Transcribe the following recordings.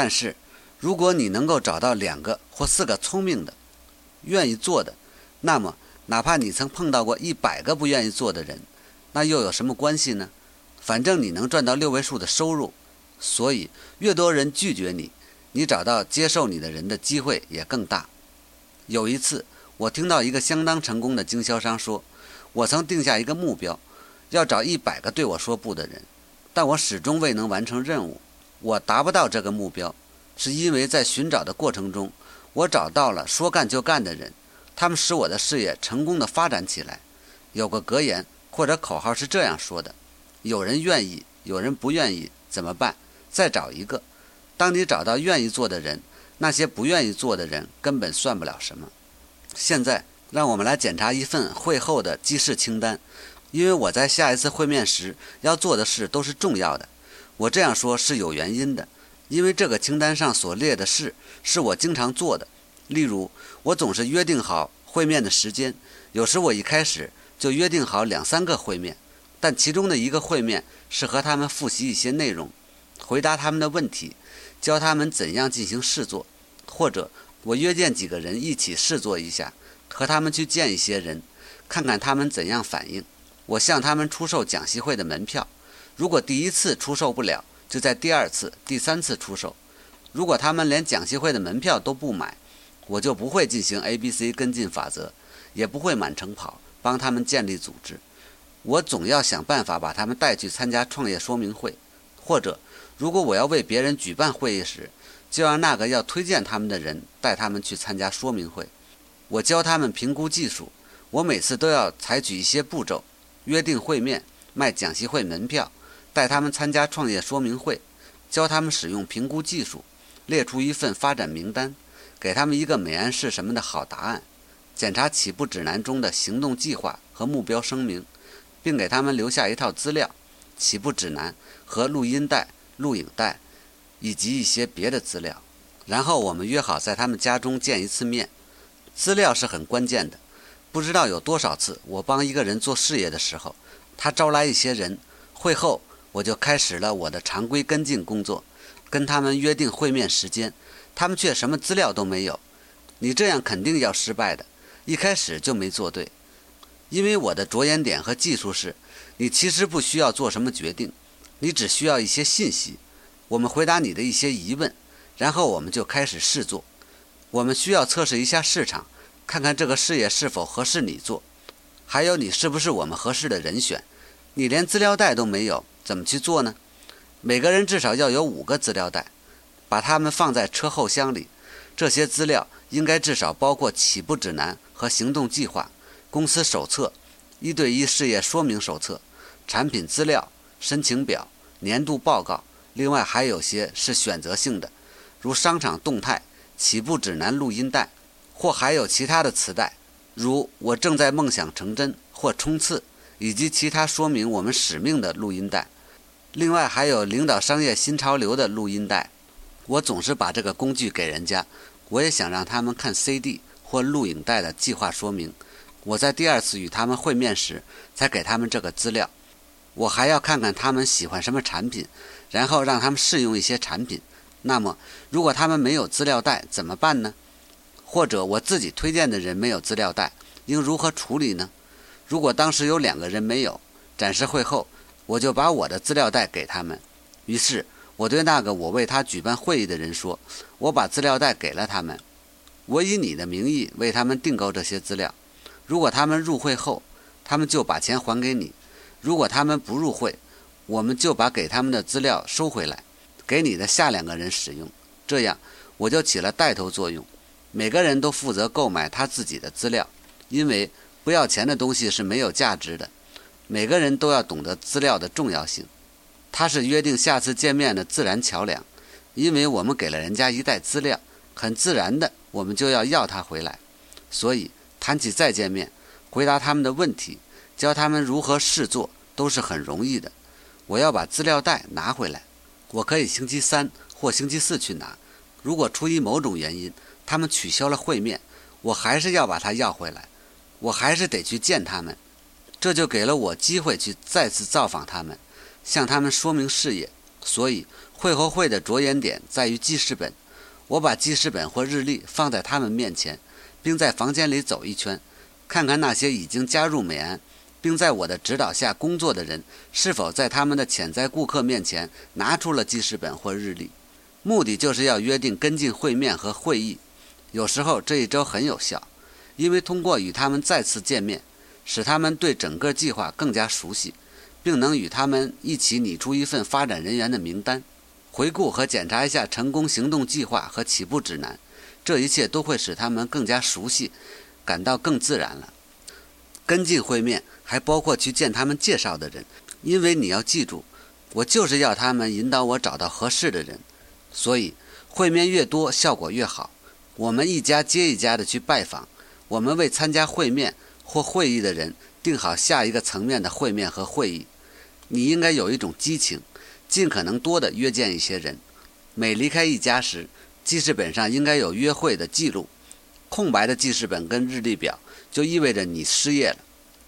但是，如果你能够找到两个或四个聪明的、愿意做的，那么哪怕你曾碰到过一百个不愿意做的人，那又有什么关系呢？反正你能赚到六位数的收入，所以越多人拒绝你，你找到接受你的人的机会也更大。有一次，我听到一个相当成功的经销商说：“我曾定下一个目标，要找一百个对我说不的人，但我始终未能完成任务。我达不到这个目标，是因为在寻找的过程中，我找到了说干就干的人，他们使我的事业成功的发展起来。有个格言或者口号是这样说的：有人愿意，有人不愿意，怎么办？再找一个。当你找到愿意做的人。”那些不愿意做的人根本算不了什么。现在，让我们来检查一份会后的记事清单，因为我在下一次会面时要做的事都是重要的。我这样说是有原因的，因为这个清单上所列的事是我经常做的。例如，我总是约定好会面的时间，有时我一开始就约定好两三个会面，但其中的一个会面是和他们复习一些内容，回答他们的问题。教他们怎样进行试做，或者我约见几个人一起试做一下，和他们去见一些人，看看他们怎样反应。我向他们出售讲习会的门票，如果第一次出售不了，就在第二次、第三次出售。如果他们连讲习会的门票都不买，我就不会进行 A、B、C 跟进法则，也不会满城跑帮他们建立组织。我总要想办法把他们带去参加创业说明会，或者。如果我要为别人举办会议时，就让那个要推荐他们的人带他们去参加说明会。我教他们评估技术，我每次都要采取一些步骤：约定会面、卖讲习会门票、带他们参加创业说明会、教他们使用评估技术、列出一份发展名单、给他们一个美安是什么的好答案、检查起步指南中的行动计划和目标声明，并给他们留下一套资料、起步指南和录音带。录影带，以及一些别的资料，然后我们约好在他们家中见一次面。资料是很关键的。不知道有多少次，我帮一个人做事业的时候，他招来一些人，会后我就开始了我的常规跟进工作，跟他们约定会面时间，他们却什么资料都没有。你这样肯定要失败的，一开始就没做对。因为我的着眼点和技术是，你其实不需要做什么决定。你只需要一些信息，我们回答你的一些疑问，然后我们就开始试做。我们需要测试一下市场，看看这个事业是否合适你做，还有你是不是我们合适的人选。你连资料袋都没有，怎么去做呢？每个人至少要有五个资料袋，把它们放在车后箱里。这些资料应该至少包括起步指南和行动计划、公司手册、一对一事业说明手册、产品资料。申请表、年度报告，另外还有些是选择性的，如商场动态、起步指南录音带，或还有其他的磁带，如我正在梦想成真或冲刺，以及其他说明我们使命的录音带。另外还有领导商业新潮流的录音带。我总是把这个工具给人家，我也想让他们看 CD 或录影带的计划说明。我在第二次与他们会面时才给他们这个资料。我还要看看他们喜欢什么产品，然后让他们试用一些产品。那么，如果他们没有资料袋怎么办呢？或者我自己推荐的人没有资料袋，应如何处理呢？如果当时有两个人没有，展示会后，我就把我的资料袋给他们。于是，我对那个我为他举办会议的人说：“我把资料袋给了他们，我以你的名义为他们订购这些资料。如果他们入会后，他们就把钱还给你。”如果他们不入会，我们就把给他们的资料收回来，给你的下两个人使用。这样我就起了带头作用。每个人都负责购买他自己的资料，因为不要钱的东西是没有价值的。每个人都要懂得资料的重要性。它是约定下次见面的自然桥梁，因为我们给了人家一袋资料，很自然的我们就要要他回来。所以谈起再见面，回答他们的问题。教他们如何试做都是很容易的。我要把资料袋拿回来，我可以星期三或星期四去拿。如果出于某种原因他们取消了会面，我还是要把它要回来，我还是得去见他们。这就给了我机会去再次造访他们，向他们说明事业。所以会后会的着眼点在于记事本，我把记事本或日历放在他们面前，并在房间里走一圈，看看那些已经加入美安，并在我的指导下工作的人是否在他们的潜在顾客面前拿出了记事本或日历。目的就是要约定跟进会面和会议。有时候这一招很有效，因为通过与他们再次见面，使他们对整个计划更加熟悉，并能与他们一起拟出一份发展人员的名单。回顾和检查一下成功行动计划和起步指南，这一切都会使他们更加熟悉，感到更自然了。跟进会面还包括去见他们介绍的人，因为你要记住，我就是要他们引导我找到合适的人，所以会面越多效果越好。我们一家接一家的去拜访，我们为参加会面或会议的人定好下一个层面的会面和会议。你应该有一种激情。尽可能多的约见一些人。每离开一家时，记事本上应该有约会的记录。空白的记事本跟日历表就意味着你失业了。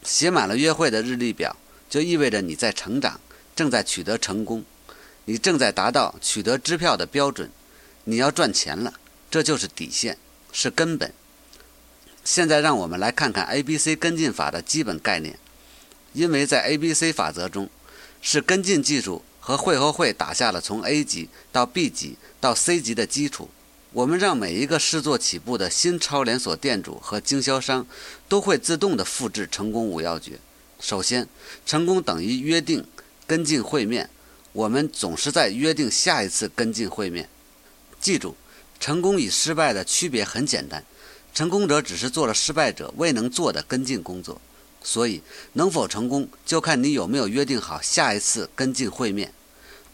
写满了约会的日历表，就意味着你在成长，正在取得成功，你正在达到取得支票的标准。你要赚钱了，这就是底线，是根本。现在让我们来看看 A B C 跟进法的基本概念，因为在 A B C 法则中，是跟进技术。和会后会打下了从 A 级到 B 级到 C 级的基础。我们让每一个试做起步的新超连锁店主和经销商都会自动的复制成功五要诀。首先，成功等于约定跟进会面。我们总是在约定下一次跟进会面。记住，成功与失败的区别很简单：成功者只是做了失败者未能做的跟进工作。所以，能否成功，就看你有没有约定好下一次跟进会面。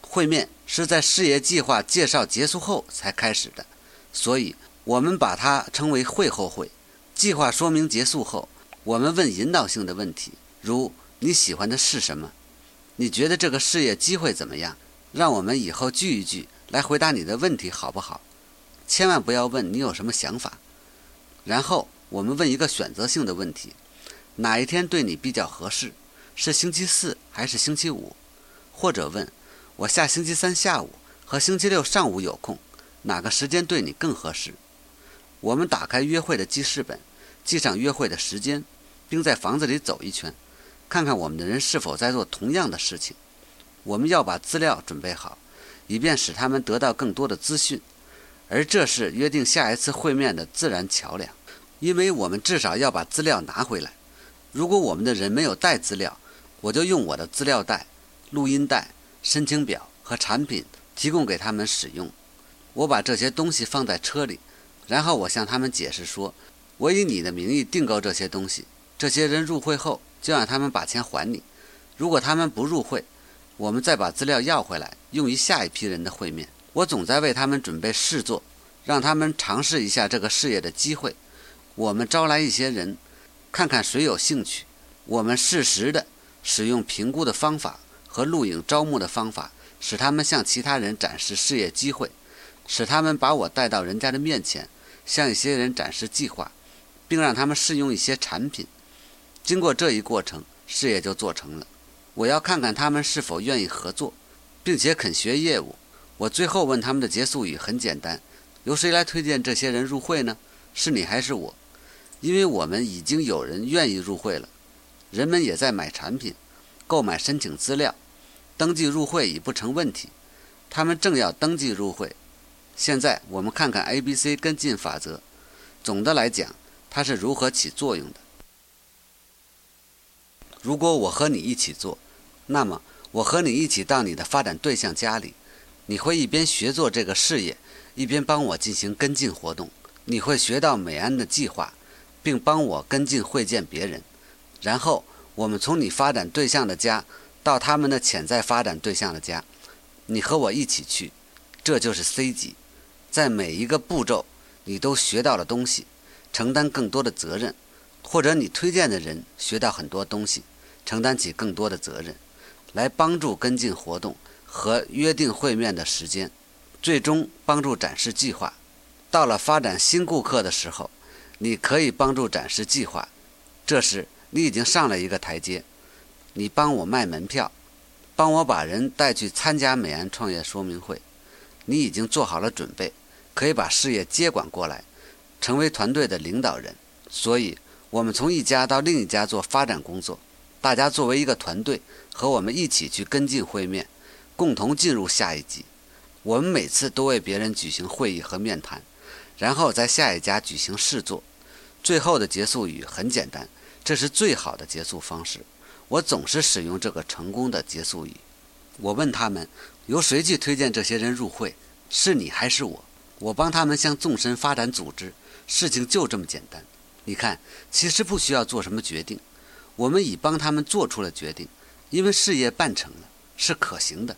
会面是在事业计划介绍结束后才开始的，所以我们把它称为会后会。计划说明结束后，我们问引导性的问题，如你喜欢的是什么？你觉得这个事业机会怎么样？让我们以后聚一聚来回答你的问题，好不好？千万不要问你有什么想法。然后我们问一个选择性的问题。哪一天对你比较合适？是星期四还是星期五？或者问我下星期三下午和星期六上午有空，哪个时间对你更合适？我们打开约会的记事本，记上约会的时间，并在房子里走一圈，看看我们的人是否在做同样的事情。我们要把资料准备好，以便使他们得到更多的资讯，而这是约定下一次会面的自然桥梁，因为我们至少要把资料拿回来。如果我们的人没有带资料，我就用我的资料袋、录音带、申请表和产品提供给他们使用。我把这些东西放在车里，然后我向他们解释说，我以你的名义订购这些东西。这些人入会后，就让他们把钱还你。如果他们不入会，我们再把资料要回来，用于下一批人的会面。我总在为他们准备试做，让他们尝试一下这个事业的机会。我们招来一些人。看看谁有兴趣，我们适时的使用评估的方法和录影招募的方法，使他们向其他人展示事业机会，使他们把我带到人家的面前，向一些人展示计划，并让他们试用一些产品。经过这一过程，事业就做成了。我要看看他们是否愿意合作，并且肯学业务。我最后问他们的结束语很简单：由谁来推荐这些人入会呢？是你还是我？因为我们已经有人愿意入会了，人们也在买产品、购买申请资料、登记入会已不成问题，他们正要登记入会。现在我们看看 A、B、C 跟进法则，总的来讲，它是如何起作用的。如果我和你一起做，那么我和你一起到你的发展对象家里，你会一边学做这个事业，一边帮我进行跟进活动，你会学到美安的计划。并帮我跟进会见别人，然后我们从你发展对象的家到他们的潜在发展对象的家，你和我一起去，这就是 C 级。在每一个步骤，你都学到了东西，承担更多的责任，或者你推荐的人学到很多东西，承担起更多的责任，来帮助跟进活动和约定会面的时间，最终帮助展示计划。到了发展新顾客的时候。你可以帮助展示计划，这时你已经上了一个台阶。你帮我卖门票，帮我把人带去参加美安创业说明会。你已经做好了准备，可以把事业接管过来，成为团队的领导人。所以，我们从一家到另一家做发展工作，大家作为一个团队，和我们一起去跟进会面，共同进入下一级。我们每次都为别人举行会议和面谈，然后在下一家举行试做。最后的结束语很简单，这是最好的结束方式。我总是使用这个成功的结束语。我问他们，由谁去推荐这些人入会？是你还是我？我帮他们向纵深发展组织，事情就这么简单。你看，其实不需要做什么决定，我们已帮他们做出了决定，因为事业办成了，是可行的。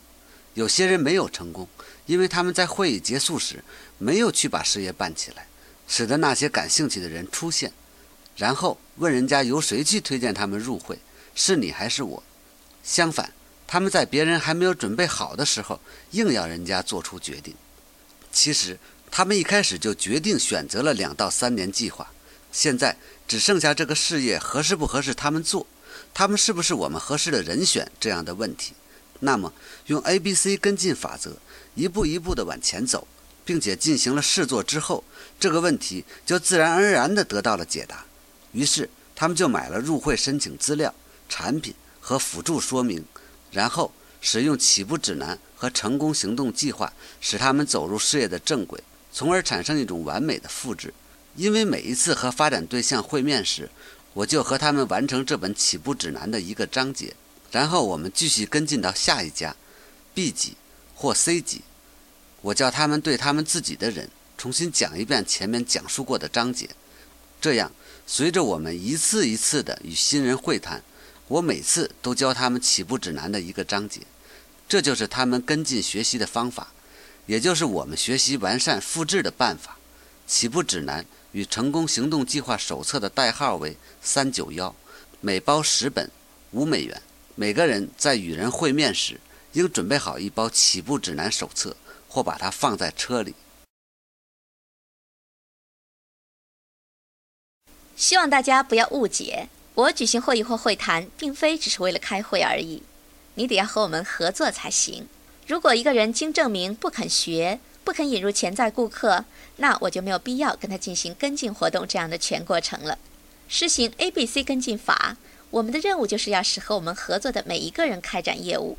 有些人没有成功，因为他们在会议结束时没有去把事业办起来，使得那些感兴趣的人出现，然后问人家由谁去推荐他们入会，是你还是我？相反，他们在别人还没有准备好的时候，硬要人家做出决定。其实他们一开始就决定选择了两到三年计划。现在只剩下这个事业合适不合适他们做，他们是不是我们合适的人选这样的问题。那么用 A、B、C 跟进法则，一步一步地往前走，并且进行了试做之后，这个问题就自然而然地得到了解答。于是他们就买了入会申请资料、产品和辅助说明，然后使用起步指南和成功行动计划，使他们走入事业的正轨，从而产生一种完美的复制。因为每一次和发展对象会面时，我就和他们完成这本起步指南的一个章节，然后我们继续跟进到下一家 B 级或 C 级。我叫他们对他们自己的人重新讲一遍前面讲述过的章节。这样，随着我们一次一次的与新人会谈，我每次都教他们起步指南的一个章节。这就是他们跟进学习的方法，也就是我们学习完善复制的办法。起步指南。与成功行动计划手册的代号为三九幺，每包十本，五美元。每个人在与人会面时，应准备好一包起步指南手册，或把它放在车里。希望大家不要误解，我举行会议或会谈，并非只是为了开会而已。你得要和我们合作才行。如果一个人经证明不肯学，不肯引入潜在顾客，那我就没有必要跟他进行跟进活动这样的全过程了。实行 A、B、C 跟进法，我们的任务就是要使和我们合作的每一个人开展业务，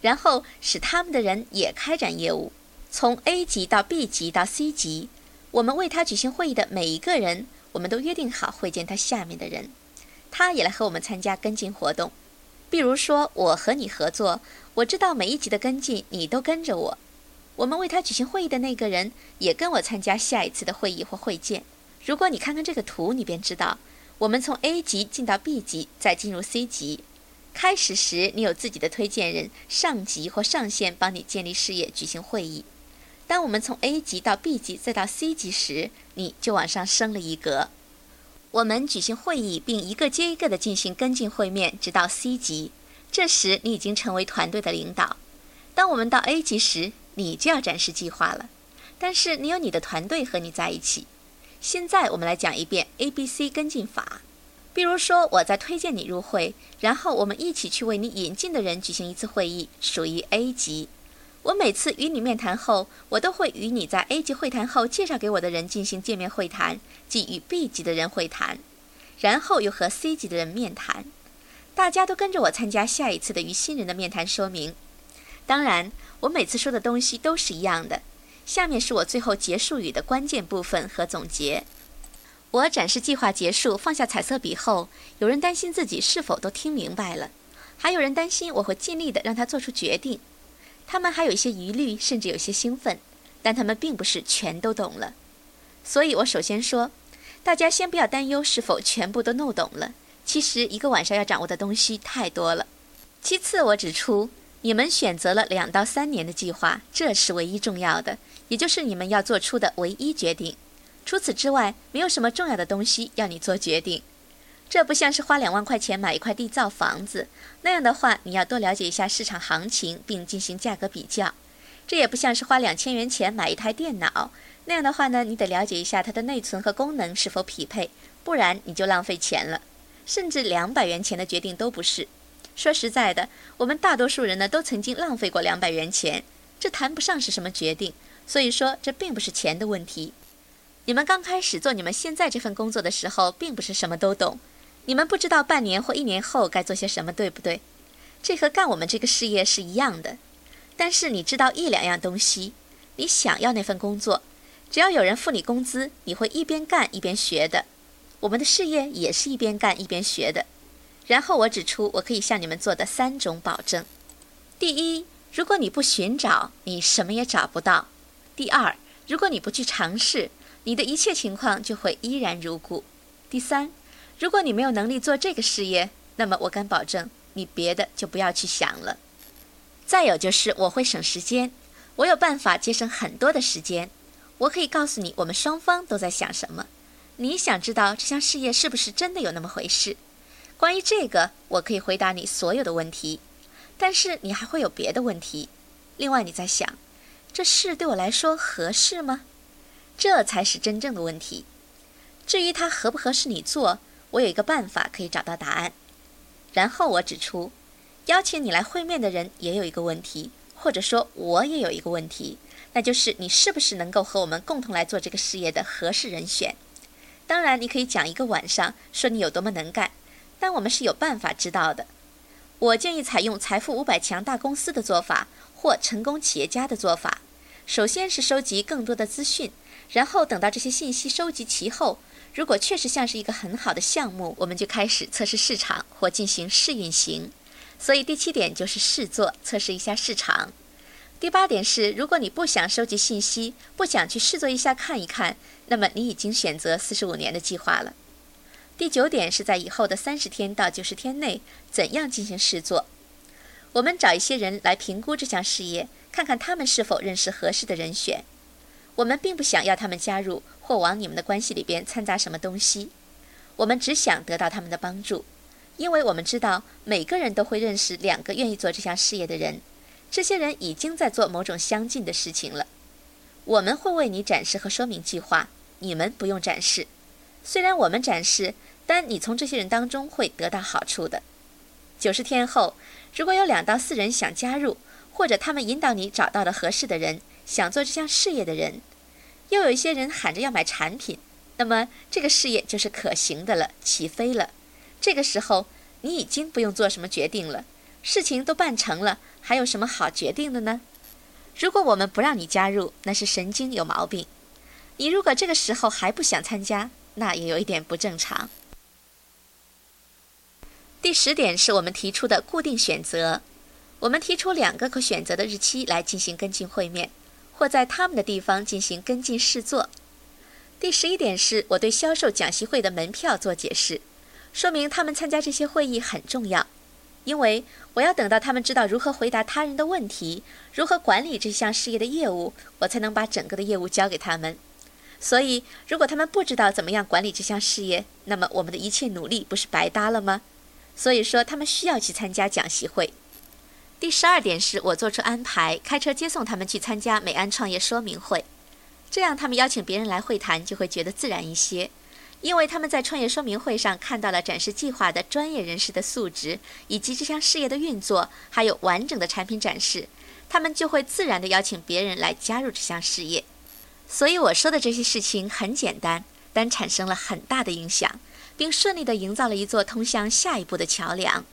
然后使他们的人也开展业务。从 A 级到 B 级到 C 级，我们为他举行会议的每一个人，我们都约定好会见他下面的人，他也来和我们参加跟进活动。比如说，我和你合作，我知道每一级的跟进，你都跟着我。我们为他举行会议的那个人也跟我参加下一次的会议或会见。如果你看看这个图，你便知道，我们从 A 级进到 B 级，再进入 C 级。开始时你有自己的推荐人、上级或上线帮你建立事业、举行会议。当我们从 A 级到 B 级再到 C 级时，你就往上升了一格。我们举行会议，并一个接一个地进行跟进会面，直到 C 级。这时你已经成为团队的领导。当我们到 A 级时，你就要展示计划了，但是你有你的团队和你在一起。现在我们来讲一遍 A、B、C 跟进法。比如说，我在推荐你入会，然后我们一起去为你引进的人举行一次会议，属于 A 级。我每次与你面谈后，我都会与你在 A 级会谈后介绍给我的人进行见面会谈，即与 B 级的人会谈，然后又和 C 级的人面谈。大家都跟着我参加下一次的与新人的面谈说明。当然，我每次说的东西都是一样的。下面是我最后结束语的关键部分和总结。我展示计划结束，放下彩色笔后，有人担心自己是否都听明白了，还有人担心我会尽力的让他做出决定。他们还有一些疑虑，甚至有些兴奋，但他们并不是全都懂了。所以我首先说，大家先不要担忧是否全部都弄懂了。其实一个晚上要掌握的东西太多了。其次，我指出。你们选择了两到三年的计划，这是唯一重要的，也就是你们要做出的唯一决定。除此之外，没有什么重要的东西要你做决定。这不像是花两万块钱买一块地造房子，那样的话，你要多了解一下市场行情并进行价格比较。这也不像是花两千元钱买一台电脑，那样的话呢，你得了解一下它的内存和功能是否匹配，不然你就浪费钱了。甚至两百元钱的决定都不是。说实在的，我们大多数人呢都曾经浪费过两百元钱，这谈不上是什么决定。所以说，这并不是钱的问题。你们刚开始做你们现在这份工作的时候，并不是什么都懂，你们不知道半年或一年后该做些什么，对不对？这和干我们这个事业是一样的。但是你知道一两样东西，你想要那份工作，只要有人付你工资，你会一边干一边学的。我们的事业也是一边干一边学的。然后我指出我可以向你们做的三种保证：第一，如果你不寻找，你什么也找不到；第二，如果你不去尝试，你的一切情况就会依然如故；第三，如果你没有能力做这个事业，那么我敢保证，你别的就不要去想了。再有就是我会省时间，我有办法节省很多的时间，我可以告诉你我们双方都在想什么。你想知道这项事业是不是真的有那么回事？关于这个，我可以回答你所有的问题，但是你还会有别的问题。另外，你在想，这事对我来说合适吗？这才是真正的问题。至于它合不合适你做，我有一个办法可以找到答案。然后我指出，邀请你来会面的人也有一个问题，或者说我也有一个问题，那就是你是不是能够和我们共同来做这个事业的合适人选？当然，你可以讲一个晚上，说你有多么能干。但我们是有办法知道的。我建议采用财富五百强大公司的做法，或成功企业家的做法。首先是收集更多的资讯，然后等到这些信息收集齐后，如果确实像是一个很好的项目，我们就开始测试市场或进行试运行。所以第七点就是试做，测试一下市场。第八点是，如果你不想收集信息，不想去试做一下看一看，那么你已经选择四十五年的计划了。第九点是在以后的三十天到九十天内，怎样进行试做？我们找一些人来评估这项事业，看看他们是否认识合适的人选。我们并不想要他们加入或往你们的关系里边掺杂什么东西，我们只想得到他们的帮助，因为我们知道每个人都会认识两个愿意做这项事业的人，这些人已经在做某种相近的事情了。我们会为你展示和说明计划，你们不用展示。虽然我们展示。但你从这些人当中会得到好处的。九十天后，如果有两到四人想加入，或者他们引导你找到了合适的人，想做这项事业的人，又有一些人喊着要买产品，那么这个事业就是可行的了，起飞了。这个时候，你已经不用做什么决定了，事情都办成了，还有什么好决定的呢？如果我们不让你加入，那是神经有毛病。你如果这个时候还不想参加，那也有一点不正常。第十点是我们提出的固定选择。我们提出两个可选择的日期来进行跟进会面，或在他们的地方进行跟进试做。第十一点是我对销售讲习会的门票做解释，说明他们参加这些会议很重要，因为我要等到他们知道如何回答他人的问题，如何管理这项事业的业务，我才能把整个的业务交给他们。所以，如果他们不知道怎么样管理这项事业，那么我们的一切努力不是白搭了吗？所以说，他们需要去参加讲习会。第十二点是我做出安排，开车接送他们去参加美安创业说明会，这样他们邀请别人来会谈就会觉得自然一些，因为他们在创业说明会上看到了展示计划的专业人士的素质，以及这项事业的运作，还有完整的产品展示，他们就会自然的邀请别人来加入这项事业。所以我说的这些事情很简单，但产生了很大的影响。并顺利地营造了一座通向下一步的桥梁。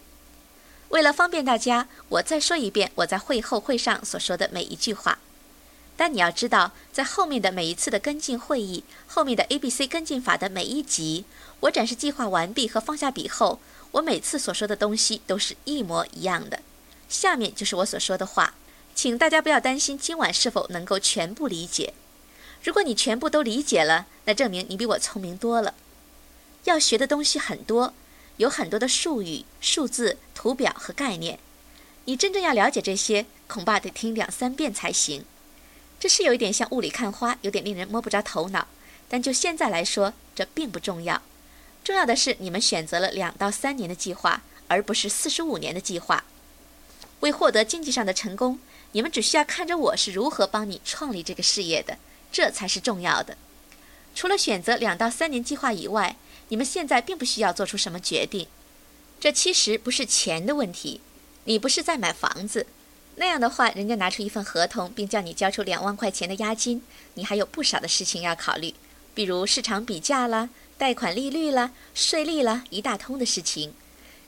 为了方便大家，我再说一遍我在会后会上所说的每一句话。但你要知道，在后面的每一次的跟进会议，后面的 A、B、C 跟进法的每一集，我展示计划完毕和放下笔后，我每次所说的东西都是一模一样的。下面就是我所说的话，请大家不要担心今晚是否能够全部理解。如果你全部都理解了，那证明你比我聪明多了。要学的东西很多，有很多的术语、数字、图表和概念。你真正要了解这些，恐怕得听两三遍才行。这是有一点像雾里看花，有点令人摸不着头脑。但就现在来说，这并不重要。重要的是，你们选择了两到三年的计划，而不是四十五年的计划。为获得经济上的成功，你们只需要看着我是如何帮你创立这个事业的，这才是重要的。除了选择两到三年计划以外，你们现在并不需要做出什么决定。这其实不是钱的问题，你不是在买房子，那样的话，人家拿出一份合同，并叫你交出两万块钱的押金，你还有不少的事情要考虑，比如市场比价啦、贷款利率啦、税率啦，一大通的事情。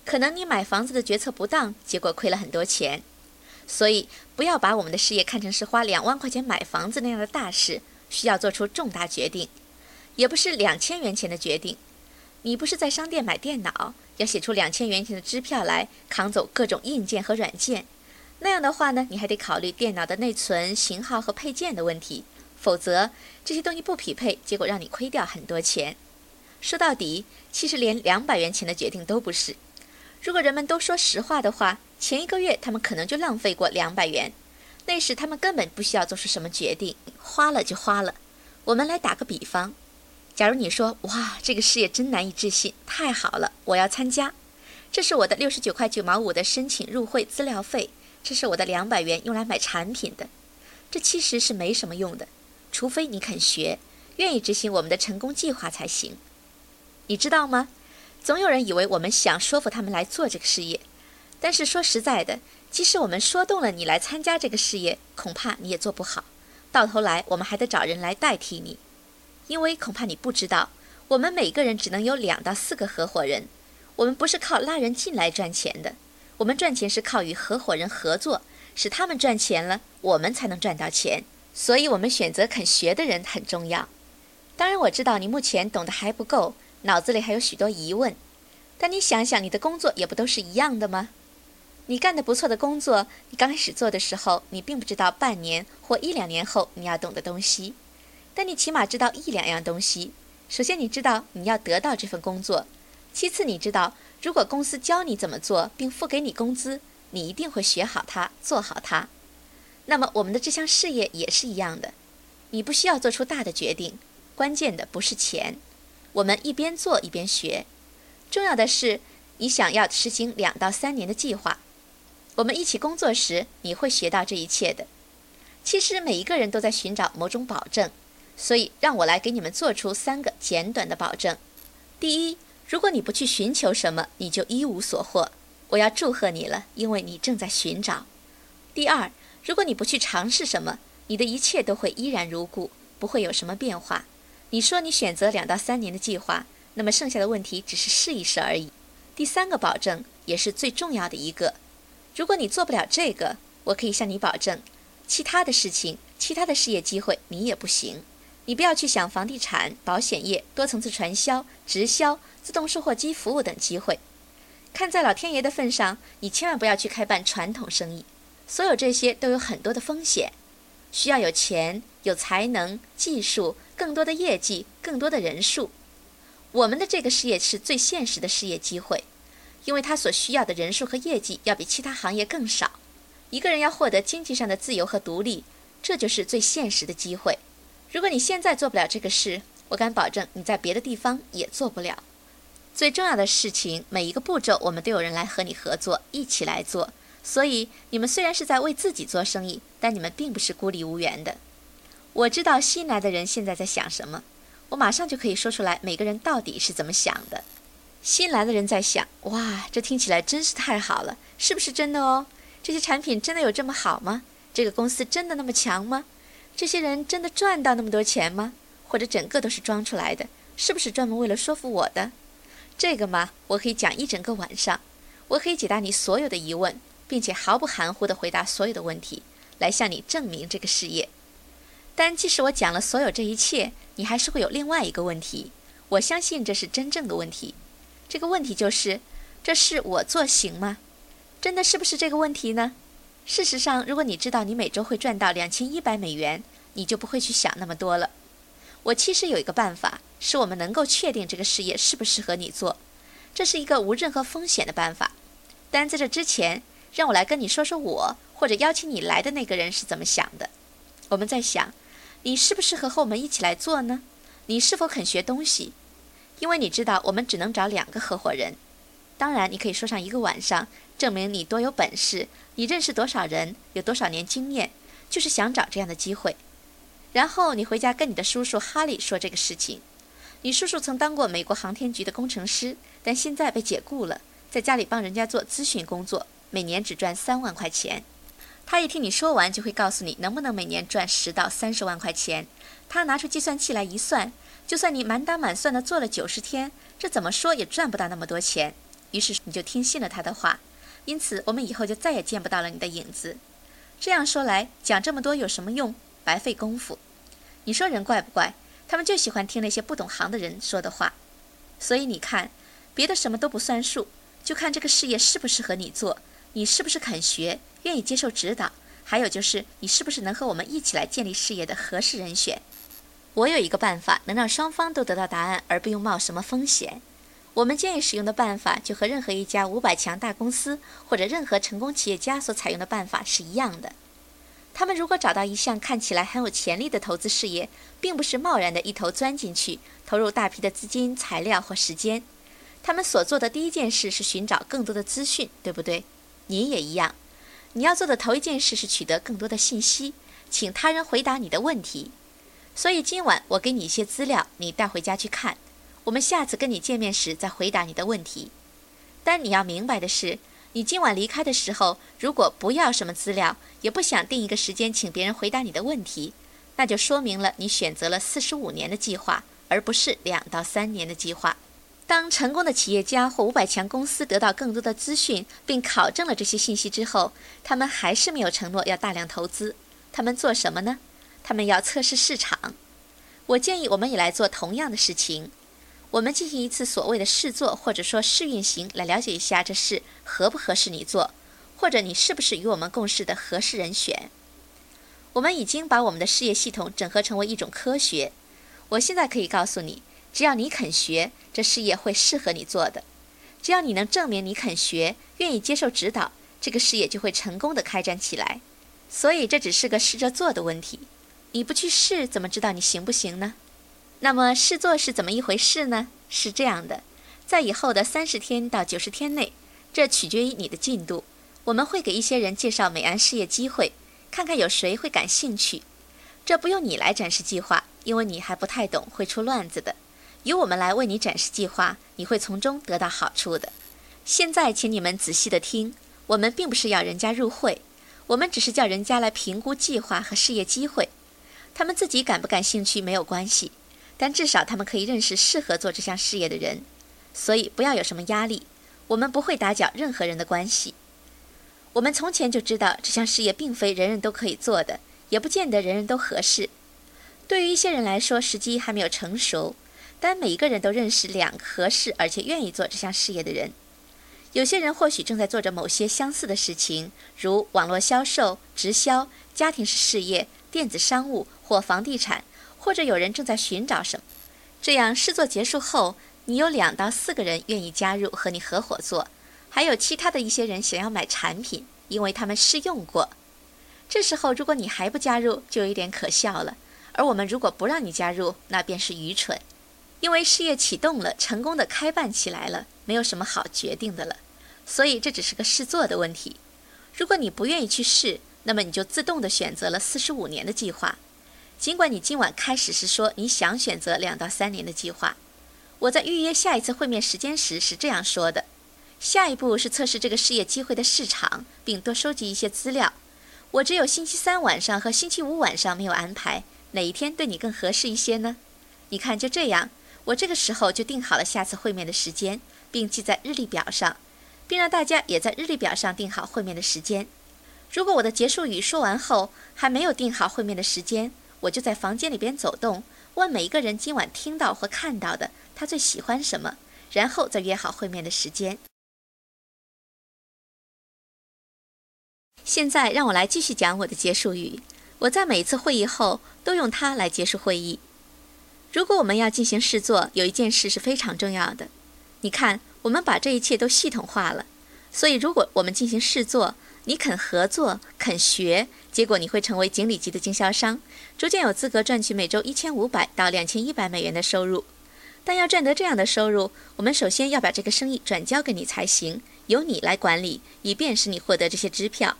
可能你买房子的决策不当，结果亏了很多钱。所以，不要把我们的事业看成是花两万块钱买房子那样的大事，需要做出重大决定，也不是两千元钱的决定。你不是在商店买电脑，要写出两千元钱的支票来扛走各种硬件和软件。那样的话呢，你还得考虑电脑的内存、型号和配件的问题，否则这些东西不匹配，结果让你亏掉很多钱。说到底，其实连两百元钱的决定都不是。如果人们都说实话的话，前一个月他们可能就浪费过两百元，那时他们根本不需要做出什么决定，花了就花了。我们来打个比方。假如你说哇，这个事业真难以置信，太好了，我要参加。这是我的六十九块九毛五的申请入会资料费，这是我的两百元用来买产品的。这其实是没什么用的，除非你肯学，愿意执行我们的成功计划才行。你知道吗？总有人以为我们想说服他们来做这个事业，但是说实在的，即使我们说动了你来参加这个事业，恐怕你也做不好。到头来，我们还得找人来代替你。因为恐怕你不知道，我们每个人只能有两到四个合伙人。我们不是靠拉人进来赚钱的，我们赚钱是靠与合伙人合作，使他们赚钱了，我们才能赚到钱。所以，我们选择肯学的人很重要。当然，我知道你目前懂得还不够，脑子里还有许多疑问。但你想想，你的工作也不都是一样的吗？你干得不错的工作，你刚开始做的时候，你并不知道半年或一两年后你要懂的东西。但你起码知道一两样东西。首先，你知道你要得到这份工作；其次，你知道如果公司教你怎么做，并付给你工资，你一定会学好它，做好它。那么，我们的这项事业也是一样的。你不需要做出大的决定，关键的不是钱。我们一边做一边学，重要的是你想要实行两到三年的计划。我们一起工作时，你会学到这一切的。其实，每一个人都在寻找某种保证。所以，让我来给你们做出三个简短的保证：第一，如果你不去寻求什么，你就一无所获。我要祝贺你了，因为你正在寻找。第二，如果你不去尝试什么，你的一切都会依然如故，不会有什么变化。你说你选择两到三年的计划，那么剩下的问题只是试一试而已。第三个保证也是最重要的一个：如果你做不了这个，我可以向你保证，其他的事情、其他的事业机会你也不行。你不要去想房地产、保险业、多层次传销、直销、自动售货机服务等机会。看在老天爷的份上，你千万不要去开办传统生意。所有这些都有很多的风险，需要有钱、有才能、技术、更多的业绩、更多的人数。我们的这个事业是最现实的事业机会，因为它所需要的人数和业绩要比其他行业更少。一个人要获得经济上的自由和独立，这就是最现实的机会。如果你现在做不了这个事，我敢保证你在别的地方也做不了。最重要的事情，每一个步骤我们都有人来和你合作，一起来做。所以你们虽然是在为自己做生意，但你们并不是孤立无援的。我知道新来的人现在在想什么，我马上就可以说出来每个人到底是怎么想的。新来的人在想：哇，这听起来真是太好了，是不是真的哦？这些产品真的有这么好吗？这个公司真的那么强吗？这些人真的赚到那么多钱吗？或者整个都是装出来的？是不是专门为了说服我的？这个嘛，我可以讲一整个晚上，我可以解答你所有的疑问，并且毫不含糊地回答所有的问题，来向你证明这个事业。但即使我讲了所有这一切，你还是会有另外一个问题。我相信这是真正的问题。这个问题就是：这事我做行吗？真的是不是这个问题呢？事实上，如果你知道你每周会赚到两千一百美元，你就不会去想那么多了。我其实有一个办法，是我们能够确定这个事业适不适合你做。这是一个无任何风险的办法。但在这之前，让我来跟你说说我或者邀请你来的那个人是怎么想的。我们在想，你适不适合和我们一起来做呢？你是否肯学东西？因为你知道，我们只能找两个合伙人。当然，你可以说上一个晚上，证明你多有本事，你认识多少人，有多少年经验，就是想找这样的机会。然后你回家跟你的叔叔哈利说这个事情。你叔叔曾当过美国航天局的工程师，但现在被解雇了，在家里帮人家做咨询工作，每年只赚三万块钱。他一听你说完，就会告诉你能不能每年赚十到三十万块钱。他拿出计算器来一算，就算你满打满算的做了九十天，这怎么说也赚不到那么多钱。于是你就听信了他的话，因此我们以后就再也见不到了你的影子。这样说来，讲这么多有什么用？白费功夫。你说人怪不怪？他们就喜欢听那些不懂行的人说的话。所以你看，别的什么都不算数，就看这个事业适不适合你做，你是不是肯学。愿意接受指导，还有就是你是不是能和我们一起来建立事业的合适人选？我有一个办法，能让双方都得到答案，而不用冒什么风险。我们建议使用的办法，就和任何一家五百强大公司或者任何成功企业家所采用的办法是一样的。他们如果找到一项看起来很有潜力的投资事业，并不是贸然的一头钻进去，投入大批的资金、材料或时间。他们所做的第一件事是寻找更多的资讯，对不对？你也一样。你要做的头一件事是取得更多的信息，请他人回答你的问题。所以今晚我给你一些资料，你带回家去看。我们下次跟你见面时再回答你的问题。但你要明白的是，你今晚离开的时候，如果不要什么资料，也不想定一个时间请别人回答你的问题，那就说明了你选择了四十五年的计划，而不是两到三年的计划。当成功的企业家或五百强公司得到更多的资讯并考证了这些信息之后，他们还是没有承诺要大量投资。他们做什么呢？他们要测试市场。我建议我们也来做同样的事情。我们进行一次所谓的试做或者说试运行，来了解一下这事合不合适你做，或者你是不是与我们共事的合适人选。我们已经把我们的事业系统整合成为一种科学。我现在可以告诉你。只要你肯学，这事业会适合你做的。只要你能证明你肯学，愿意接受指导，这个事业就会成功的开展起来。所以这只是个试着做的问题。你不去试，怎么知道你行不行呢？那么试做是怎么一回事呢？是这样的，在以后的三十天到九十天内，这取决于你的进度。我们会给一些人介绍美安事业机会，看看有谁会感兴趣。这不用你来展示计划，因为你还不太懂，会出乱子的。由我们来为你展示计划，你会从中得到好处的。现在，请你们仔细的听，我们并不是要人家入会，我们只是叫人家来评估计划和事业机会。他们自己感不感兴趣没有关系，但至少他们可以认识适合做这项事业的人。所以不要有什么压力，我们不会打搅任何人的关系。我们从前就知道这项事业并非人人都可以做的，也不见得人人都合适。对于一些人来说，时机还没有成熟。但每一个人都认识两个合适而且愿意做这项事业的人。有些人或许正在做着某些相似的事情，如网络销售、直销、家庭式事业、电子商务或房地产，或者有人正在寻找什么。这样试做结束后，你有两到四个人愿意加入和你合伙做，还有其他的一些人想要买产品，因为他们试用过。这时候如果你还不加入，就有点可笑了。而我们如果不让你加入，那便是愚蠢。因为事业启动了，成功的开办起来了，没有什么好决定的了，所以这只是个试做的问题。如果你不愿意去试，那么你就自动的选择了四十五年的计划。尽管你今晚开始是说你想选择两到三年的计划，我在预约下一次会面时间时是这样说的：下一步是测试这个事业机会的市场，并多收集一些资料。我只有星期三晚上和星期五晚上没有安排，哪一天对你更合适一些呢？你看，就这样。我这个时候就定好了下次会面的时间，并记在日历表上，并让大家也在日历表上定好会面的时间。如果我的结束语说完后还没有定好会面的时间，我就在房间里边走动，问每一个人今晚听到或看到的，他最喜欢什么，然后再约好会面的时间。现在让我来继续讲我的结束语。我在每次会议后都用它来结束会议。如果我们要进行试做，有一件事是非常重要的。你看，我们把这一切都系统化了。所以，如果我们进行试做，你肯合作、肯学，结果你会成为经理级的经销商，逐渐有资格赚取每周一千五百到两千一百美元的收入。但要赚得这样的收入，我们首先要把这个生意转交给你才行，由你来管理，以便使你获得这些支票。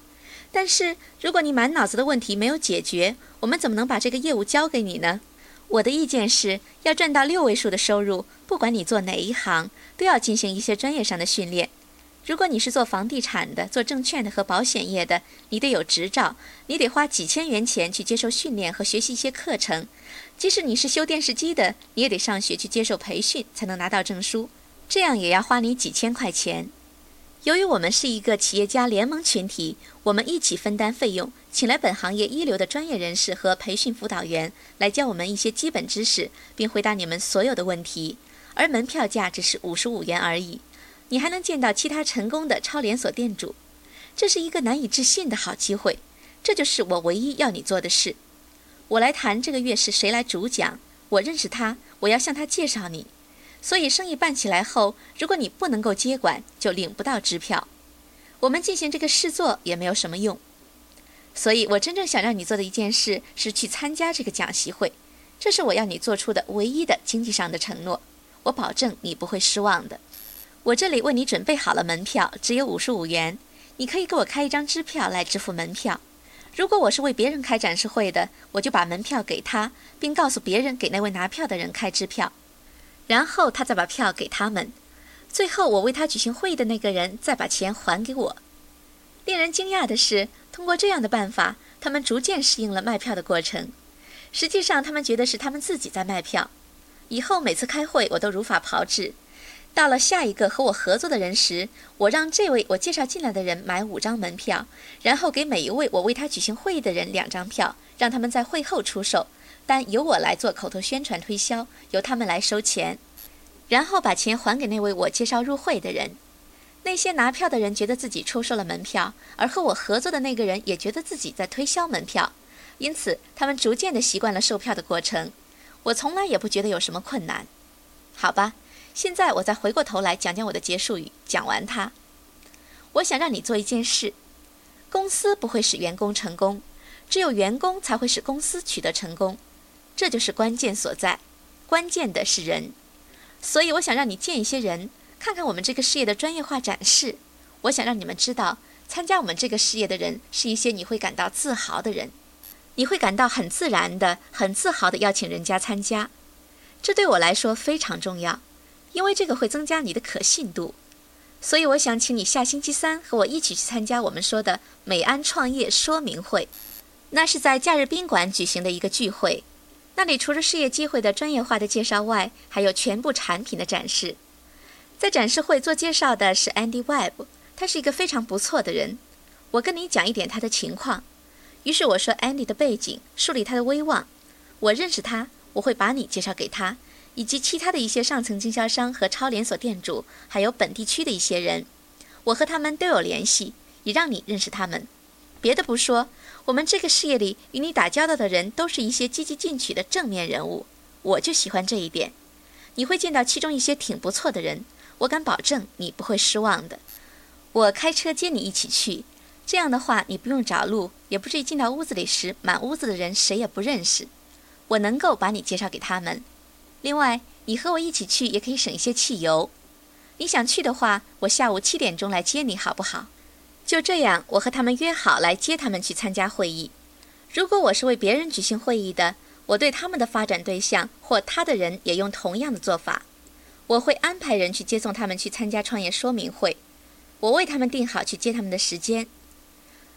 但是，如果你满脑子的问题没有解决，我们怎么能把这个业务交给你呢？我的意见是要赚到六位数的收入，不管你做哪一行，都要进行一些专业上的训练。如果你是做房地产的、做证券的和保险业的，你得有执照，你得花几千元钱去接受训练和学习一些课程。即使你是修电视机的，你也得上学去接受培训，才能拿到证书，这样也要花你几千块钱。由于我们是一个企业家联盟群体，我们一起分担费用，请来本行业一流的专业人士和培训辅导员来教我们一些基本知识，并回答你们所有的问题。而门票价只是五十五元而已。你还能见到其他成功的超连锁店主，这是一个难以置信的好机会。这就是我唯一要你做的事。我来谈这个月是谁来主讲，我认识他，我要向他介绍你。所以生意办起来后，如果你不能够接管，就领不到支票。我们进行这个试做也没有什么用。所以我真正想让你做的一件事是去参加这个讲习会，这是我要你做出的唯一的经济上的承诺。我保证你不会失望的。我这里为你准备好了门票，只有五十五元。你可以给我开一张支票来支付门票。如果我是为别人开展示会的，我就把门票给他，并告诉别人给那位拿票的人开支票，然后他再把票给他们。最后，我为他举行会议的那个人再把钱还给我。令人惊讶的是，通过这样的办法，他们逐渐适应了卖票的过程。实际上，他们觉得是他们自己在卖票。以后每次开会，我都如法炮制。到了下一个和我合作的人时，我让这位我介绍进来的人买五张门票，然后给每一位我为他举行会议的人两张票，让他们在会后出售，但由我来做口头宣传推销，由他们来收钱，然后把钱还给那位我介绍入会的人。那些拿票的人觉得自己出售了门票，而和我合作的那个人也觉得自己在推销门票，因此他们逐渐地习惯了售票的过程。我从来也不觉得有什么困难，好吧。现在我再回过头来讲讲我的结束语。讲完它，我想让你做一件事：公司不会使员工成功，只有员工才会使公司取得成功。这就是关键所在。关键的是人。所以我想让你见一些人，看看我们这个事业的专业化展示。我想让你们知道，参加我们这个事业的人是一些你会感到自豪的人。你会感到很自然的、很自豪的邀请人家参加。这对我来说非常重要。因为这个会增加你的可信度，所以我想请你下星期三和我一起去参加我们说的美安创业说明会。那是在假日宾馆举行的一个聚会，那里除了事业机会的专业化的介绍外，还有全部产品的展示。在展示会做介绍的是 Andy Webb，他是一个非常不错的人。我跟你讲一点他的情况。于是我说 Andy 的背景，树立他的威望。我认识他，我会把你介绍给他。以及其他的一些上层经销商和超连锁店主，还有本地区的一些人，我和他们都有联系，也让你认识他们。别的不说，我们这个事业里与你打交道的人都是一些积极进取的正面人物，我就喜欢这一点。你会见到其中一些挺不错的人，我敢保证你不会失望的。我开车接你一起去，这样的话你不用找路，也不至于进到屋子里时满屋子的人谁也不认识。我能够把你介绍给他们。另外，你和我一起去也可以省一些汽油。你想去的话，我下午七点钟来接你，好不好？就这样，我和他们约好来接他们去参加会议。如果我是为别人举行会议的，我对他们的发展对象或他的人也用同样的做法。我会安排人去接送他们去参加创业说明会。我为他们定好去接他们的时间。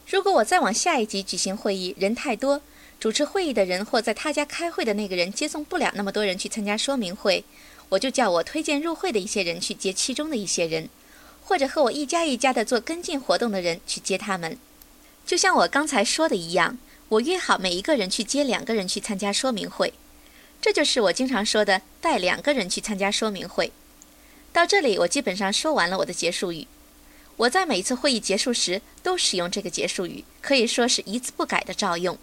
如果我再往下一级举行会议，人太多。主持会议的人或在他家开会的那个人接送不了那么多人去参加说明会，我就叫我推荐入会的一些人去接其中的一些人，或者和我一家一家的做跟进活动的人去接他们。就像我刚才说的一样，我约好每一个人去接两个人去参加说明会，这就是我经常说的带两个人去参加说明会。到这里，我基本上说完了我的结束语。我在每一次会议结束时都使用这个结束语，可以说是一字不改的照用。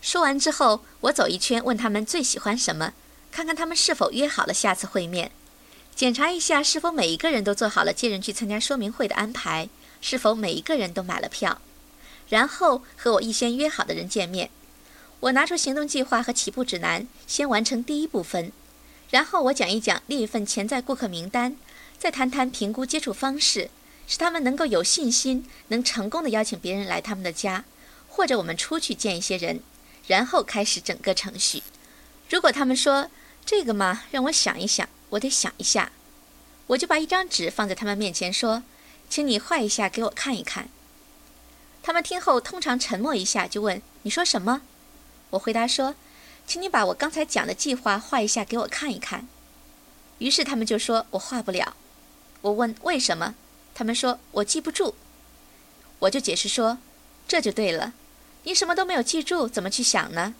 说完之后，我走一圈，问他们最喜欢什么，看看他们是否约好了下次会面，检查一下是否每一个人都做好了接人去参加说明会的安排，是否每一个人都买了票，然后和我预先约好的人见面。我拿出行动计划和起步指南，先完成第一部分，然后我讲一讲另一份潜在顾客名单，再谈谈评估接触方式，使他们能够有信心，能成功的邀请别人来他们的家，或者我们出去见一些人。然后开始整个程序。如果他们说这个嘛，让我想一想，我得想一下，我就把一张纸放在他们面前说：“请你画一下给我看一看。”他们听后通常沉默一下，就问：“你说什么？”我回答说：“请你把我刚才讲的计划画一下给我看一看。”于是他们就说：“我画不了。”我问：“为什么？”他们说：“我记不住。”我就解释说：“这就对了，你什么都没有记住，怎么去想呢？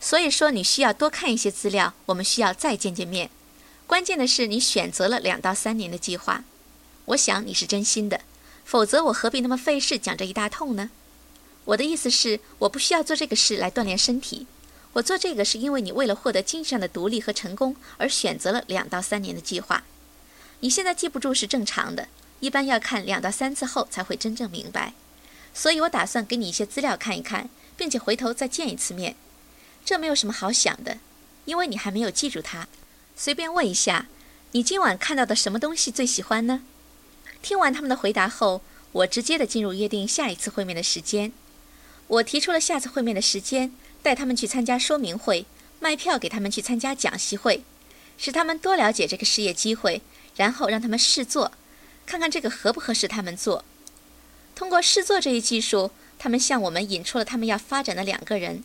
所以说你需要多看一些资料，我们需要再见见面。关键的是你选择了两到三年的计划，我想你是真心的。”否则我何必那么费事讲这一大通呢？我的意思是，我不需要做这个事来锻炼身体。我做这个是因为你为了获得精神上的独立和成功而选择了两到三年的计划。你现在记不住是正常的，一般要看两到三次后才会真正明白。所以我打算给你一些资料看一看，并且回头再见一次面。这没有什么好想的，因为你还没有记住它。随便问一下，你今晚看到的什么东西最喜欢呢？听完他们的回答后，我直接的进入约定下一次会面的时间。我提出了下次会面的时间，带他们去参加说明会，卖票给他们去参加讲习会，使他们多了解这个事业机会，然后让他们试做，看看这个合不合适他们做。通过试做这一技术，他们向我们引出了他们要发展的两个人，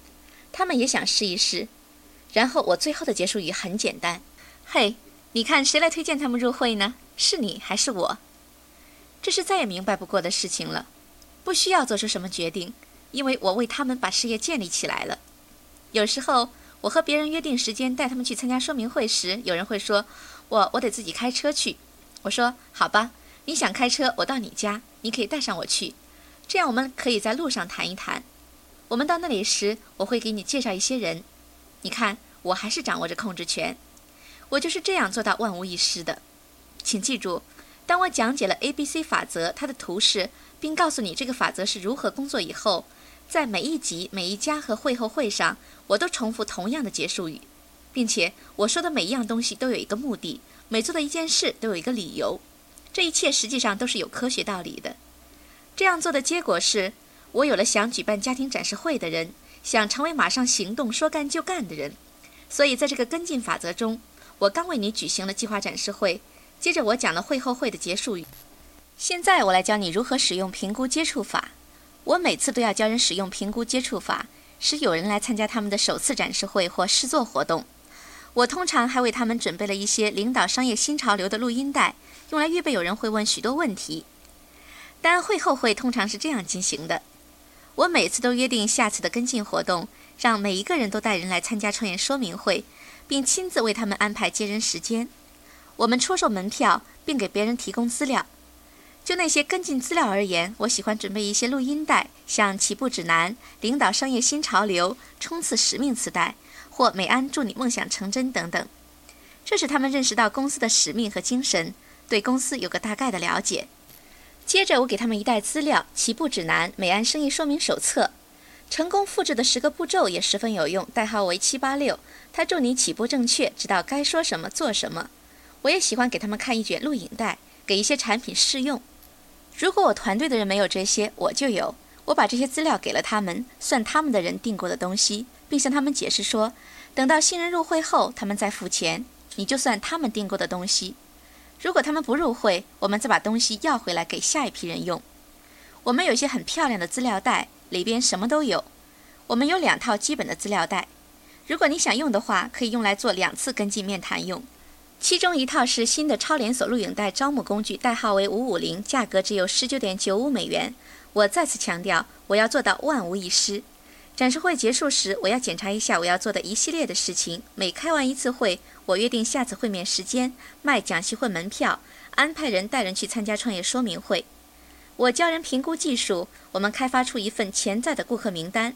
他们也想试一试。然后我最后的结束语很简单：嘿，你看谁来推荐他们入会呢？是你还是我？这是再也明白不过的事情了，不需要做出什么决定，因为我为他们把事业建立起来了。有时候我和别人约定时间带他们去参加说明会时，有人会说：“我我得自己开车去。”我说：“好吧，你想开车，我到你家，你可以带上我去，这样我们可以在路上谈一谈。我们到那里时，我会给你介绍一些人。你看，我还是掌握着控制权，我就是这样做到万无一失的。请记住。”当我讲解了 A B C 法则它的图示，并告诉你这个法则是如何工作以后，在每一集、每一家和会后会上，我都重复同样的结束语，并且我说的每一样东西都有一个目的，每做的一件事都有一个理由。这一切实际上都是有科学道理的。这样做的结果是，我有了想举办家庭展示会的人，想成为马上行动、说干就干的人。所以在这个跟进法则中，我刚为你举行了计划展示会。接着我讲了会后会的结束语。现在我来教你如何使用评估接触法。我每次都要教人使用评估接触法，使有人来参加他们的首次展示会或试做活动。我通常还为他们准备了一些领导商业新潮流的录音带，用来预备有人会问许多问题。但会后会通常是这样进行的：我每次都约定下次的跟进活动，让每一个人都带人来参加创业说明会，并亲自为他们安排接人时间。我们出售门票，并给别人提供资料。就那些跟进资料而言，我喜欢准备一些录音带，像起步指南、领导商业新潮流、冲刺使命磁带，或美安祝你梦想成真等等。这使他们认识到公司的使命和精神，对公司有个大概的了解。接着，我给他们一袋资料：起步指南、美安生意说明手册、成功复制的十个步骤也十分有用，代号为七八六。他祝你起步正确，知道该说什么，做什么。我也喜欢给他们看一卷录影带，给一些产品试用。如果我团队的人没有这些，我就有。我把这些资料给了他们，算他们的人订过的东西，并向他们解释说，等到新人入会后，他们再付钱，你就算他们订购的东西。如果他们不入会，我们再把东西要回来给下一批人用。我们有些很漂亮的资料袋，里边什么都有。我们有两套基本的资料袋，如果你想用的话，可以用来做两次跟进面谈用。其中一套是新的超连锁录影带招募工具，代号为五五零，价格只有十九点九五美元。我再次强调，我要做到万无一失。展示会结束时，我要检查一下我要做的一系列的事情。每开完一次会，我约定下次会面时间，卖讲习会门票，安排人带人去参加创业说明会。我教人评估技术，我们开发出一份潜在的顾客名单。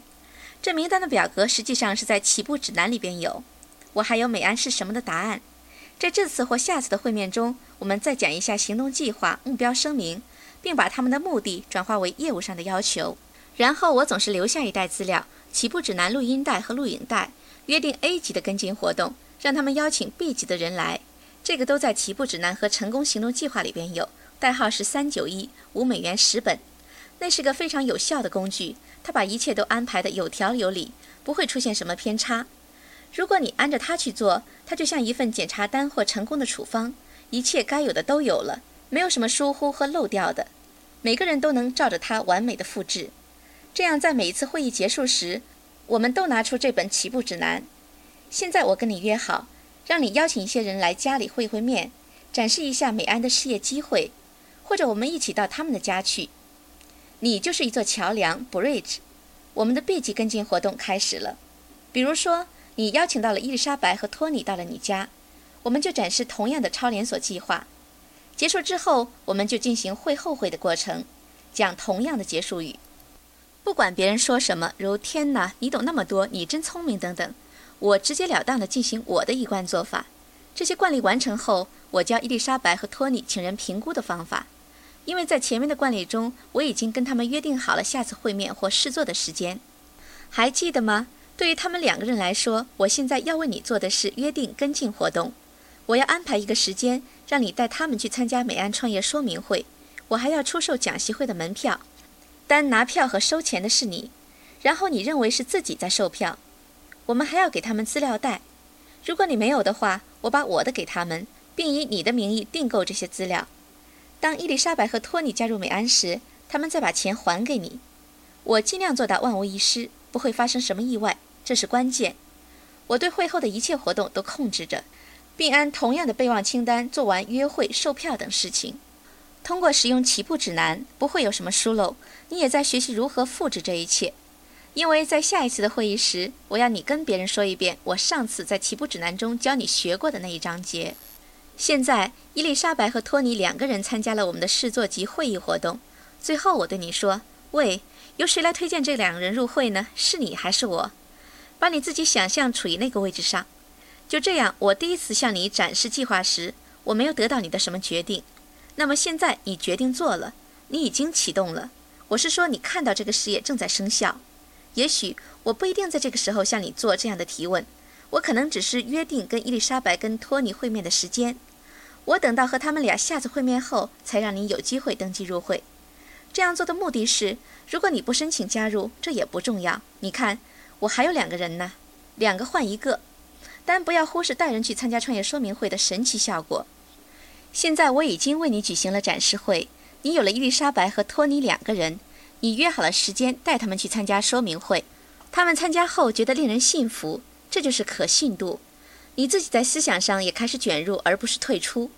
这名单的表格实际上是在起步指南里边有。我还有美安是什么的答案。在这次或下次的会面中，我们再讲一下行动计划、目标声明，并把他们的目的转化为业务上的要求。然后我总是留下一袋资料：起步指南、录音带和录影带。约定 A 级的跟进活动，让他们邀请 B 级的人来。这个都在起步指南和成功行动计划里边有，代号是三九一，五美元十本。那是个非常有效的工具，它把一切都安排的有条有理，不会出现什么偏差。如果你按着它去做，它就像一份检查单或成功的处方，一切该有的都有了，没有什么疏忽和漏掉的，每个人都能照着它完美的复制。这样，在每一次会议结束时，我们都拿出这本起步指南。现在我跟你约好，让你邀请一些人来家里会会面，展示一下美安的事业机会，或者我们一起到他们的家去。你就是一座桥梁，bridge。我们的 B 级跟进活动开始了。比如说，你邀请到了伊丽莎白和托尼到了你家，我们就展示同样的超连锁计划。结束之后，我们就进行会后会的过程，讲同样的结束语。不管别人说什么，如“天哪，你懂那么多，你真聪明”等等，我直截了当地进行我的一贯做法。这些惯例完成后，我教伊丽莎白和托尼请人评估的方法。因为在前面的惯例中，我已经跟他们约定好了下次会面或试坐的时间，还记得吗？对于他们两个人来说，我现在要为你做的是约定跟进活动。我要安排一个时间，让你带他们去参加美安创业说明会。我还要出售讲习会的门票，单拿票和收钱的是你。然后你认为是自己在售票。我们还要给他们资料袋。如果你没有的话，我把我的给他们，并以你的名义订购这些资料。当伊丽莎白和托尼加入美安时，他们再把钱还给你。我尽量做到万无一失，不会发生什么意外，这是关键。我对会后的一切活动都控制着，并按同样的备忘清单做完约会、售票等事情。通过使用起步指南，不会有什么疏漏。你也在学习如何复制这一切，因为在下一次的会议时，我要你跟别人说一遍我上次在起步指南中教你学过的那一章节。现在，伊丽莎白和托尼两个人参加了我们的试作及会议活动。最后，我对你说：“喂，由谁来推荐这两个人入会呢？是你还是我？把你自己想象处于那个位置上。就这样，我第一次向你展示计划时，我没有得到你的什么决定。那么现在，你决定做了，你已经启动了。我是说，你看到这个事业正在生效。也许我不一定在这个时候向你做这样的提问，我可能只是约定跟伊丽莎白跟托尼会面的时间。”我等到和他们俩下次会面后，才让你有机会登记入会。这样做的目的是，如果你不申请加入，这也不重要。你看，我还有两个人呢，两个换一个。但不要忽视带人去参加创业说明会的神奇效果。现在我已经为你举行了展示会，你有了伊丽莎白和托尼两个人，你约好了时间带他们去参加说明会。他们参加后觉得令人信服，这就是可信度。你自己在思想上也开始卷入，而不是退出。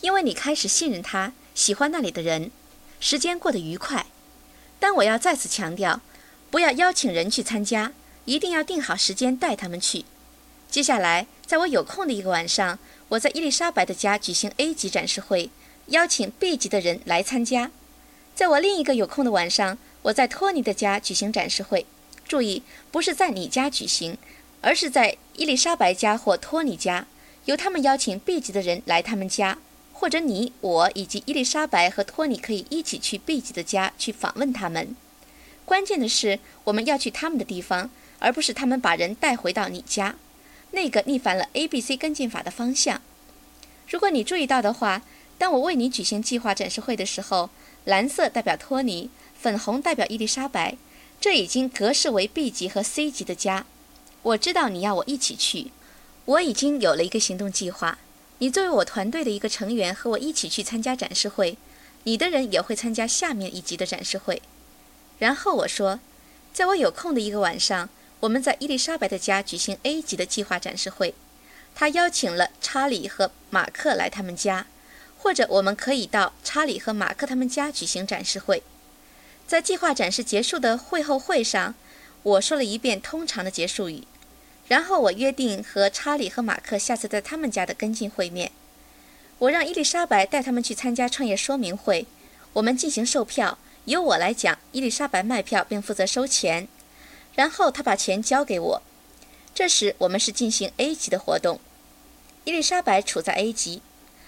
因为你开始信任他，喜欢那里的人，时间过得愉快。但我要再次强调，不要邀请人去参加，一定要定好时间带他们去。接下来，在我有空的一个晚上，我在伊丽莎白的家举行 A 级展示会，邀请 B 级的人来参加。在我另一个有空的晚上，我在托尼的家举行展示会。注意，不是在你家举行，而是在伊丽莎白家或托尼家，由他们邀请 B 级的人来他们家。或者你、我以及伊丽莎白和托尼可以一起去 B 级的家去访问他们。关键的是，我们要去他们的地方，而不是他们把人带回到你家。那个逆反了 A、B、C 跟进法的方向。如果你注意到的话，当我为你举行计划展示会的时候，蓝色代表托尼，粉红代表伊丽莎白，这已经格式为 B 级和 C 级的家。我知道你要我一起去，我已经有了一个行动计划。你作为我团队的一个成员，和我一起去参加展示会，你的人也会参加下面一级的展示会。然后我说，在我有空的一个晚上，我们在伊丽莎白的家举行 A 级的计划展示会。他邀请了查理和马克来他们家，或者我们可以到查理和马克他们家举行展示会。在计划展示结束的会后会上，我说了一遍通常的结束语。然后我约定和查理和马克下次在他们家的跟进会面。我让伊丽莎白带他们去参加创业说明会，我们进行售票，由我来讲，伊丽莎白卖票并负责收钱。然后他把钱交给我。这时我们是进行 A 级的活动，伊丽莎白处在 A 级，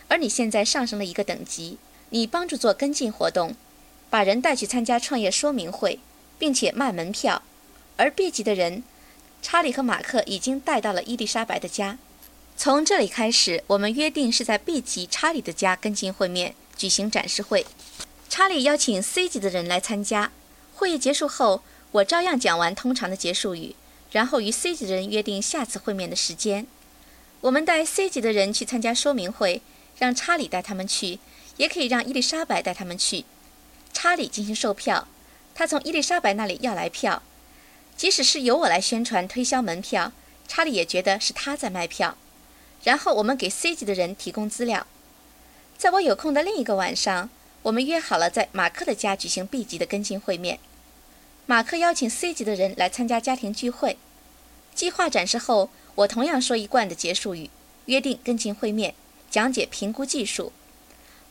而你现在上升了一个等级，你帮助做跟进活动，把人带去参加创业说明会，并且卖门票，而 B 级的人。查理和马克已经带到了伊丽莎白的家。从这里开始，我们约定是在 B 级查理的家跟进会面，举行展示会。查理邀请 C 级的人来参加。会议结束后，我照样讲完通常的结束语，然后与 C 级的人约定下次会面的时间。我们带 C 级的人去参加说明会，让查理带他们去，也可以让伊丽莎白带他们去。查理进行售票，他从伊丽莎白那里要来票。即使是由我来宣传推销门票，查理也觉得是他在卖票。然后我们给 C 级的人提供资料。在我有空的另一个晚上，我们约好了在马克的家举行 B 级的跟进会面。马克邀请 C 级的人来参加家庭聚会。计划展示后，我同样说一贯的结束语，约定跟进会面，讲解评估技术。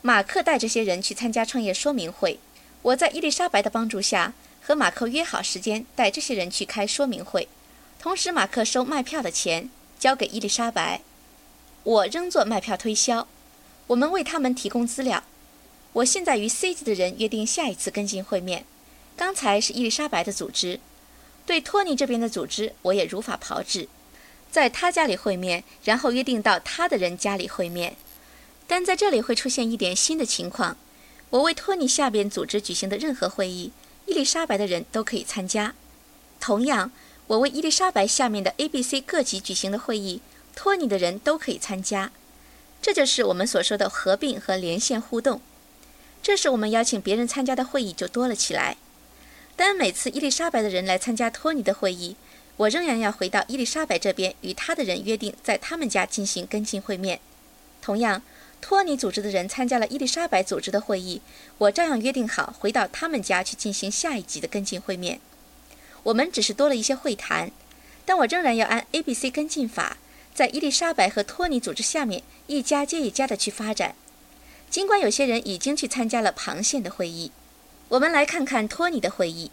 马克带这些人去参加创业说明会。我在伊丽莎白的帮助下，和马克约好时间带这些人去开说明会。同时，马克收卖票的钱交给伊丽莎白，我仍做卖票推销。我们为他们提供资料。我现在与 C 级的人约定下一次跟进会面。刚才是伊丽莎白的组织。对托尼这边的组织，我也如法炮制，在他家里会面，然后约定到他的人家里会面。但在这里会出现一点新的情况：我为托尼下边组织举行的任何会议，伊丽莎白的人都可以参加；同样，我为伊丽莎白下面的 A、B、C 各级举行的会议，托尼的人都可以参加。这就是我们所说的合并和连线互动。这时，我们邀请别人参加的会议就多了起来。但每次伊丽莎白的人来参加托尼的会议，我仍然要回到伊丽莎白这边，与他的人约定在他们家进行跟进会面。同样，托尼组织的人参加了伊丽莎白组织的会议，我照样约定好回到他们家去进行下一级的跟进会面。我们只是多了一些会谈，但我仍然要按 A、B、C 跟进法，在伊丽莎白和托尼组织下面一家接一家的去发展。尽管有些人已经去参加了旁线的会议。我们来看看托尼的会议。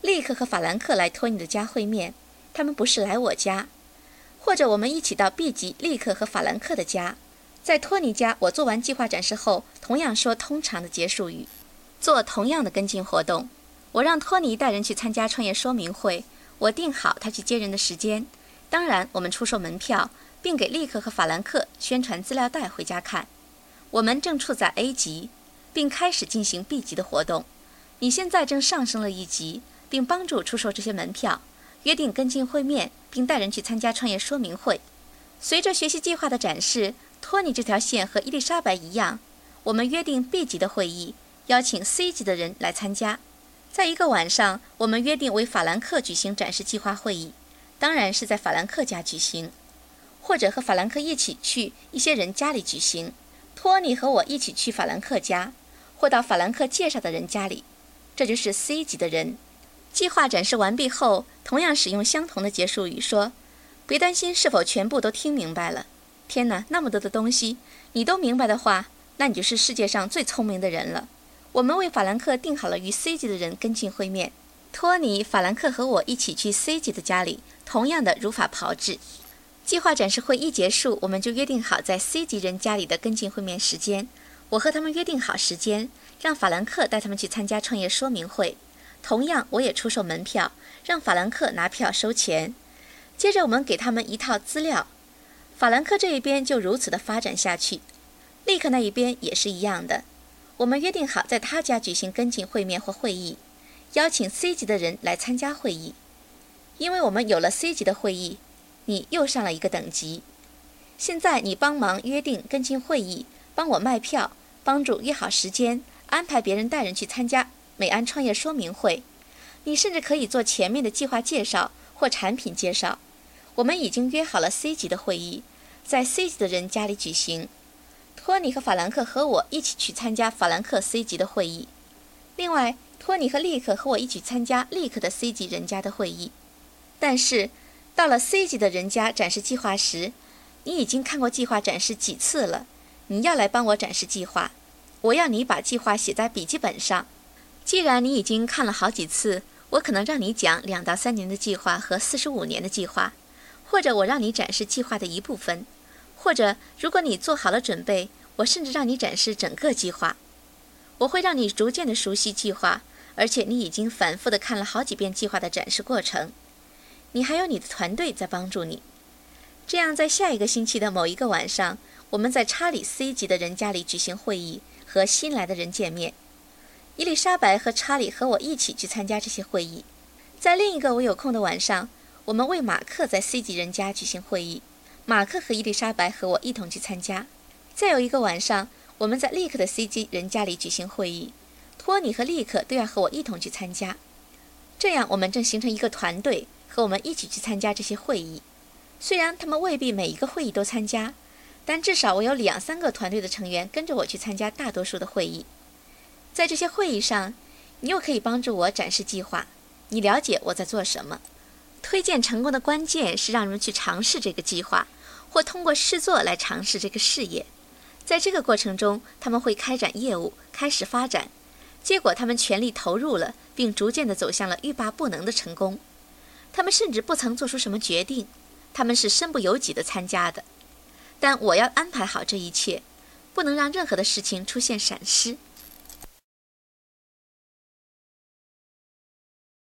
立刻和法兰克来托尼的家会面，他们不是来我家，或者我们一起到 B 级立刻和法兰克的家，在托尼家，我做完计划展示后，同样说通常的结束语，做同样的跟进活动。我让托尼带人去参加创业说明会，我定好他去接人的时间。当然，我们出售门票，并给立刻和法兰克宣传资料带回家看。我们正处在 A 级。并开始进行 B 级的活动。你现在正上升了一级，并帮助出售这些门票，约定跟进会面，并带人去参加创业说明会。随着学习计划的展示，托尼这条线和伊丽莎白一样，我们约定 B 级的会议，邀请 C 级的人来参加。在一个晚上，我们约定为法兰克举行展示计划会议，当然是在法兰克家举行，或者和法兰克一起去一些人家里举行。托尼和我一起去法兰克家。或到法兰克介绍的人家里，这就是 C 级的人。计划展示完毕后，同样使用相同的结束语说：“别担心是否全部都听明白了。天哪，那么多的东西，你都明白的话，那你就是世界上最聪明的人了。”我们为法兰克定好了与 C 级的人跟进会面。托尼、法兰克和我一起去 C 级的家里，同样的如法炮制。计划展示会一结束，我们就约定好在 C 级人家里的跟进会面时间。我和他们约定好时间，让法兰克带他们去参加创业说明会。同样，我也出售门票，让法兰克拿票收钱。接着，我们给他们一套资料。法兰克这一边就如此的发展下去，利克那一边也是一样的。我们约定好在他家举行跟进会面或会议，邀请 C 级的人来参加会议。因为我们有了 C 级的会议，你又上了一个等级。现在你帮忙约定跟进会议，帮我卖票。帮助约好时间，安排别人带人去参加美安创业说明会。你甚至可以做前面的计划介绍或产品介绍。我们已经约好了 C 级的会议，在 C 级的人家里举行。托尼和法兰克和我一起去参加法兰克 C 级的会议。另外，托尼和利克和我一起参加利克的 C 级人家的会议。但是，到了 C 级的人家展示计划时，你已经看过计划展示几次了。你要来帮我展示计划，我要你把计划写在笔记本上。既然你已经看了好几次，我可能让你讲两到三年的计划和四十五年的计划，或者我让你展示计划的一部分，或者如果你做好了准备，我甚至让你展示整个计划。我会让你逐渐的熟悉计划，而且你已经反复的看了好几遍计划的展示过程。你还有你的团队在帮助你，这样在下一个星期的某一个晚上。我们在查理 C 级的人家里举行会议，和新来的人见面。伊丽莎白和查理和我一起去参加这些会议。在另一个我有空的晚上，我们为马克在 C 级人家举行会议。马克和伊丽莎白和我一同去参加。再有一个晚上，我们在利克的 C 级人家里举行会议，托尼和利克都要和我一同去参加。这样，我们正形成一个团队，和我们一起去参加这些会议。虽然他们未必每一个会议都参加，但至少我有两三个团队的成员跟着我去参加大多数的会议。在这些会议上，你又可以帮助我展示计划，你了解我在做什么。推荐成功的关键是让人们去尝试这个计划，或通过试做来尝试这个事业。在这个过程中，他们会开展业务，开始发展，结果他们全力投入了，并逐渐地走向了欲罢不能的成功。他们甚至不曾做出什么决定，他们是身不由己地参加的。但我要安排好这一切，不能让任何的事情出现闪失。